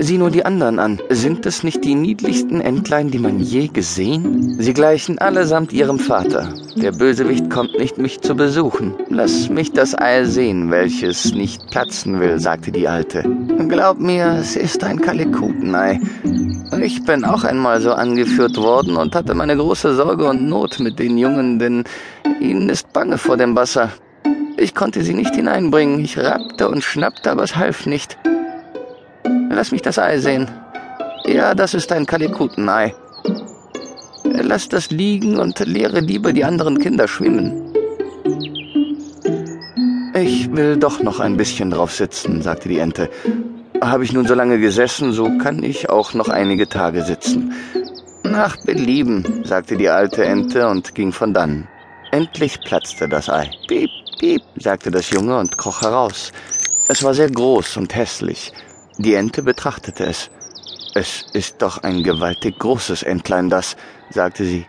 Sieh nur die anderen an. Sind es nicht die niedlichsten Entlein, die man je gesehen? Sie gleichen allesamt ihrem Vater. Der Bösewicht kommt nicht, mich zu besuchen. Lass mich das Ei sehen, welches nicht platzen will, sagte die Alte. Glaub mir, es ist ein Kalekutenei. Ich bin auch einmal so angeführt worden und hatte meine große Sorge und Not mit den Jungen, denn ihnen ist bange vor dem Wasser. Ich konnte sie nicht hineinbringen. Ich rappte und schnappte, aber es half nicht. Lass mich das Ei sehen. Ja, das ist ein Kalekutenei. Lass das liegen und lehre lieber die anderen Kinder schwimmen. Ich will doch noch ein bisschen drauf sitzen, sagte die Ente. Habe ich nun so lange gesessen, so kann ich auch noch einige Tage sitzen. Nach Belieben, sagte die alte Ente und ging von dann. Endlich platzte das Ei. Piep, piep, sagte das Junge und kroch heraus. Es war sehr groß und hässlich. Die Ente betrachtete es. Es ist doch ein gewaltig großes Entlein, das, sagte sie.